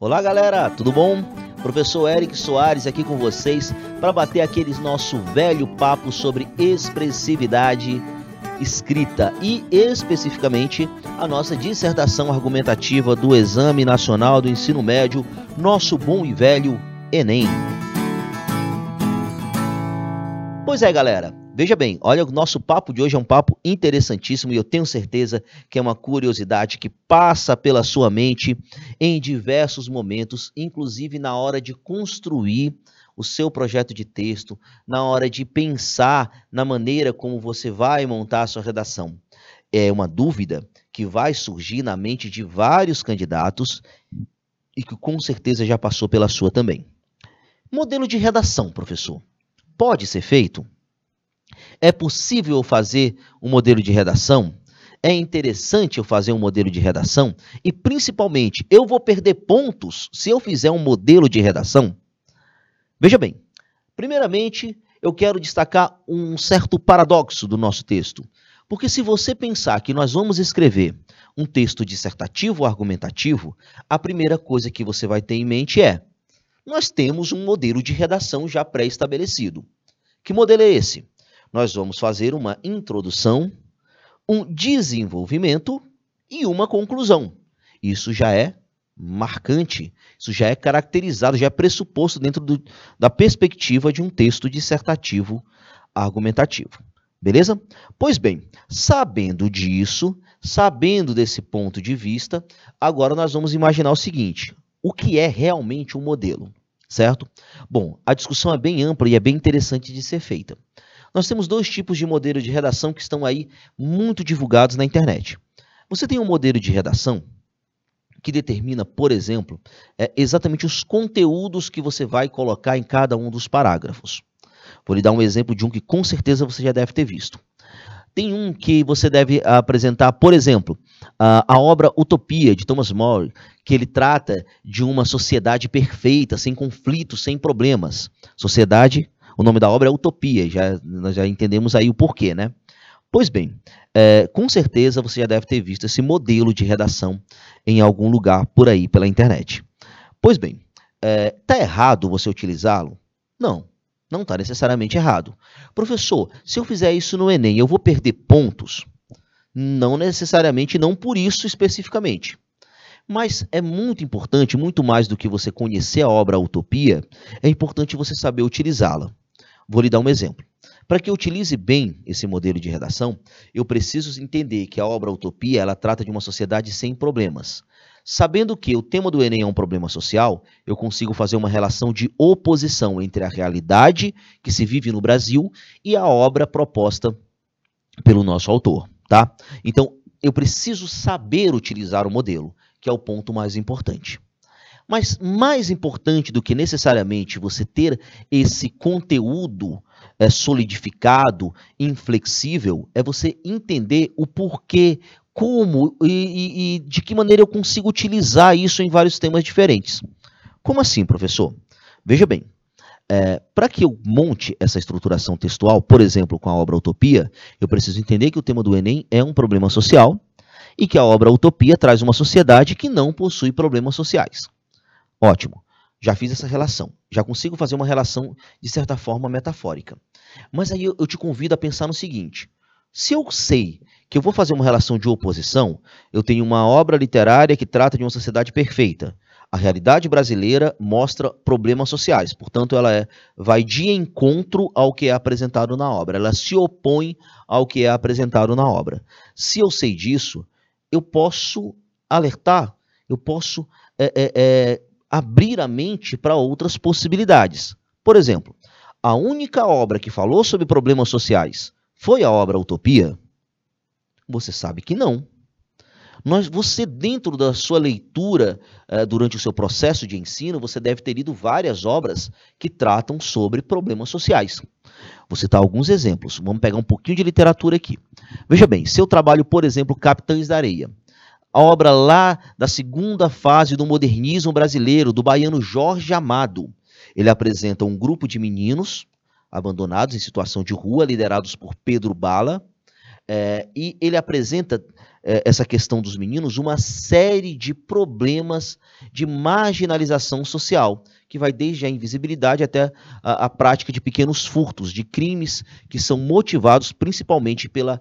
Olá, galera, tudo bom? Professor Eric Soares aqui com vocês para bater aquele nosso velho papo sobre expressividade escrita e especificamente a nossa dissertação argumentativa do Exame Nacional do Ensino Médio, nosso bom e velho Enem. Pois é, galera, Veja bem, olha, o nosso papo de hoje é um papo interessantíssimo e eu tenho certeza que é uma curiosidade que passa pela sua mente em diversos momentos, inclusive na hora de construir o seu projeto de texto, na hora de pensar na maneira como você vai montar a sua redação. É uma dúvida que vai surgir na mente de vários candidatos e que com certeza já passou pela sua também. Modelo de redação, professor, pode ser feito? É possível fazer um modelo de redação? É interessante eu fazer um modelo de redação? E principalmente, eu vou perder pontos se eu fizer um modelo de redação? Veja bem, primeiramente, eu quero destacar um certo paradoxo do nosso texto. Porque se você pensar que nós vamos escrever um texto dissertativo ou argumentativo, a primeira coisa que você vai ter em mente é: nós temos um modelo de redação já pré-estabelecido. Que modelo é esse? Nós vamos fazer uma introdução, um desenvolvimento e uma conclusão. Isso já é marcante, isso já é caracterizado, já é pressuposto dentro do, da perspectiva de um texto dissertativo argumentativo. Beleza? Pois bem, sabendo disso, sabendo desse ponto de vista, agora nós vamos imaginar o seguinte: o que é realmente um modelo? Certo? Bom, a discussão é bem ampla e é bem interessante de ser feita. Nós temos dois tipos de modelo de redação que estão aí muito divulgados na internet. Você tem um modelo de redação que determina, por exemplo, é, exatamente os conteúdos que você vai colocar em cada um dos parágrafos. Vou lhe dar um exemplo de um que com certeza você já deve ter visto. Tem um que você deve apresentar, por exemplo, a, a, obra Utopia, de Thomas More, que ele trata de uma sociedade perfeita, sem conflitos, sem problemas. Sociedade o nome da obra é Utopia, já, nós já entendemos aí o porquê, né? Pois bem, é, com certeza você já deve ter visto esse modelo de redação em algum lugar por aí pela internet. Pois bem, é, tá errado você utilizá-lo? Não, não está necessariamente errado. Professor, se eu fizer isso no Enem, eu vou perder pontos? Não necessariamente, não por isso especificamente. Mas é muito importante, muito mais do que você conhecer a obra Utopia, é importante você saber utilizá-la. Vou lhe dar um exemplo. Para que eu utilize bem esse modelo de redação, eu preciso entender que a obra Utopia ela trata de uma sociedade sem problemas. Sabendo que o tema do Enem é um problema social, eu consigo fazer uma relação de oposição entre a realidade que se vive no Brasil e a obra proposta pelo nosso autor, tá? Então, eu preciso saber utilizar o modelo, que é o ponto mais importante. Mas mais importante do que necessariamente você ter esse conteúdo é, solidificado, inflexível, é você entender o porquê, como e, e, e de que maneira eu consigo utilizar isso em vários temas diferentes. Como assim, professor? Veja bem, é, para que eu monte essa estruturação textual, por exemplo, com a obra Utopia, eu preciso entender que o tema do Enem é um problema social e que a obra Utopia traz uma sociedade que não possui problemas sociais. Ótimo. Já fiz essa relação. Já consigo fazer uma relação, de certa forma, metafórica. Mas aí eu, te convido a pensar no seguinte: se eu sei que eu vou fazer uma relação de oposição, eu tenho uma obra literária que trata de uma sociedade perfeita. A realidade brasileira mostra problemas sociais, portanto, ela é, vai de encontro ao que é apresentado na obra, ela se opõe ao que é apresentado na obra. Se eu sei disso, eu posso alertar, eu posso é, é, é abrir a mente para outras possibilidades. Por exemplo, a única obra que falou sobre problemas sociais foi a obra Utopia? Você sabe que não. Nós, você, dentro da sua leitura, eh, durante o seu processo de ensino, você deve ter lido várias obras que tratam sobre problemas sociais. Vou citar alguns exemplos. Vamos pegar um pouquinho de literatura aqui. Veja bem, se eu trabalho, por exemplo, Capitães da Areia, a obra lá da segunda fase do modernismo brasileiro, do baiano Jorge Amado. Ele apresenta um grupo de meninos abandonados em situação de rua, liderados por Pedro Bala, É, e ele apresenta é, essa questão dos meninos uma série de problemas de marginalização social, que vai desde a invisibilidade até a, a prática de pequenos furtos, de crimes que são motivados principalmente pela,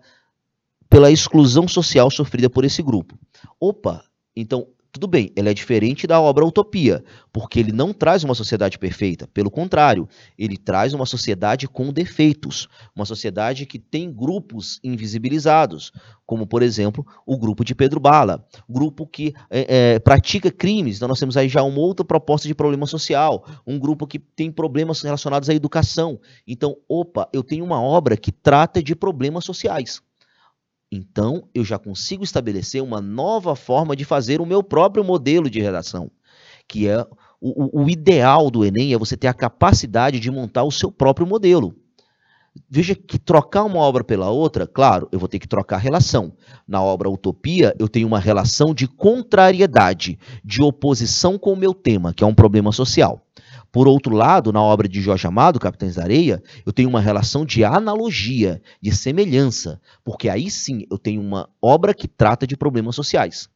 pela exclusão social sofrida por esse grupo. Opa, então tudo bem, ele é diferente da obra Utopia, porque ele não traz uma sociedade perfeita. Pelo contrário, ele traz uma sociedade com defeitos, uma sociedade que tem grupos invisibilizados, como, por exemplo, o grupo de Pedro Bala, grupo que é, é, pratica crimes. Então, nós temos aí já uma outra proposta de problema social, um grupo que tem problemas relacionados à educação. Então, opa, eu tenho uma obra que trata de problemas sociais. Então, eu já consigo estabelecer uma nova forma de fazer o meu próprio modelo de redação, que é o, o, ideal do Enem é você ter a capacidade de montar o seu próprio modelo. Veja que trocar uma obra pela outra, claro, eu vou ter que trocar a relação. Na obra Utopia, eu tenho uma relação de contrariedade, de oposição com o meu tema, que é um problema social. Por outro lado, na obra de Jorge Amado, Capitães da Areia, eu tenho uma relação de analogia, de semelhança, porque aí sim eu tenho uma obra que trata de problemas sociais.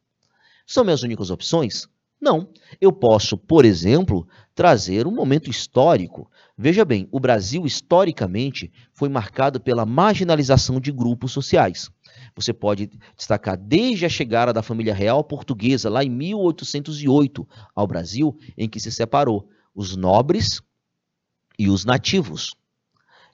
São minhas únicas opções? Não. Eu posso, por exemplo, trazer um momento histórico. Veja bem, o Brasil historicamente foi marcado pela marginalização de grupos sociais. Você pode destacar desde a chegada da família real portuguesa, lá em 1808, ao Brasil, em que se separou os nobres e os nativos.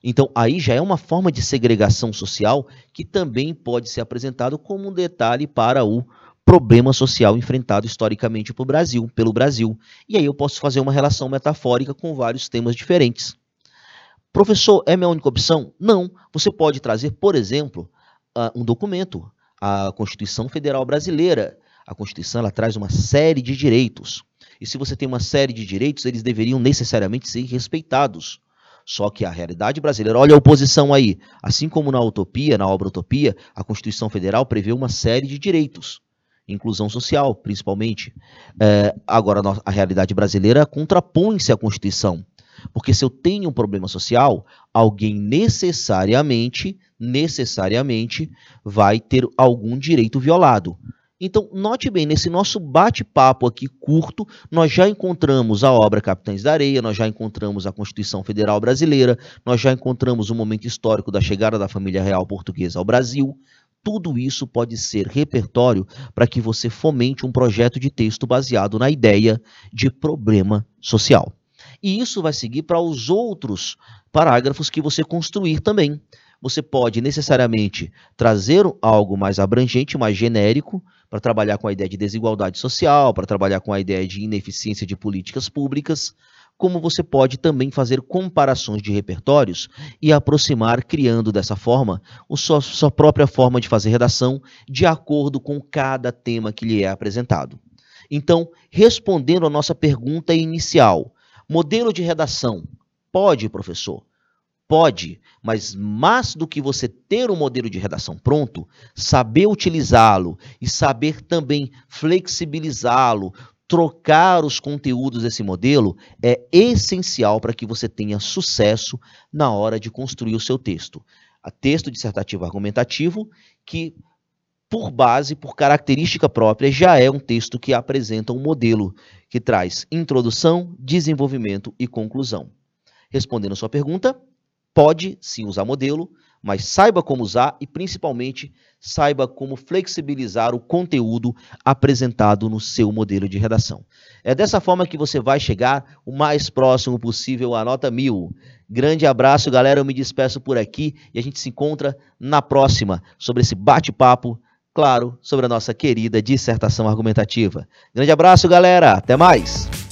Então, aí já é uma forma de segregação social que também pode ser apresentado como um detalhe para o problema social enfrentado historicamente por Brasil, pelo Brasil. E aí eu posso fazer uma relação metafórica com vários temas diferentes. Professor, é minha única opção? Não. Você pode trazer, por exemplo, uh, um documento, a Constituição Federal Brasileira. A Constituição ela traz uma série de direitos. E se você tem uma série de direitos, eles deveriam necessariamente ser respeitados. Só que a realidade brasileira, olha a oposição aí. Assim como na Utopia, na obra Utopia, a Constituição Federal prevê uma série de direitos. Inclusão social, principalmente. É, agora, a realidade brasileira contrapõe-se à Constituição. Porque se eu tenho um problema social, alguém necessariamente, necessariamente vai ter algum direito violado. Então, note bem, nesse nosso bate-papo aqui curto, nós já encontramos a obra Capitães da Areia, nós já encontramos a Constituição Federal Brasileira, nós já encontramos o momento histórico da chegada da família real portuguesa ao Brasil. Tudo isso pode ser repertório para que você fomente um projeto de texto baseado na ideia de problema social. E isso vai seguir para os outros parágrafos que você construir também. Você pode necessariamente trazer algo mais abrangente, mais genérico, para trabalhar com a ideia de desigualdade social, para trabalhar com a ideia de ineficiência de políticas públicas, como você pode também fazer comparações de repertórios e aproximar, criando dessa forma a sua, sua própria forma de fazer redação de acordo com cada tema que lhe é apresentado. Então, respondendo à nossa pergunta inicial, modelo de redação pode, professor, Pode, mas mais do que você ter um modelo de redação pronto, saber utilizá-lo e saber também flexibilizá-lo, trocar os conteúdos desse modelo é essencial para que você tenha sucesso na hora de construir o seu texto. A texto dissertativo argumentativo, que por base, por característica própria, já é um texto que apresenta um modelo que traz introdução, desenvolvimento e conclusão. Respondendo a sua pergunta, pode sim usar modelo, mas saiba como usar e principalmente saiba como flexibilizar o conteúdo apresentado no seu modelo de redação. É dessa forma que você vai chegar o mais próximo possível à nota mil. Grande abraço, galera. Eu me despeço por aqui e a gente se encontra na próxima sobre esse bate-papo, claro, sobre a nossa querida dissertação argumentativa. Grande abraço, galera. Até mais.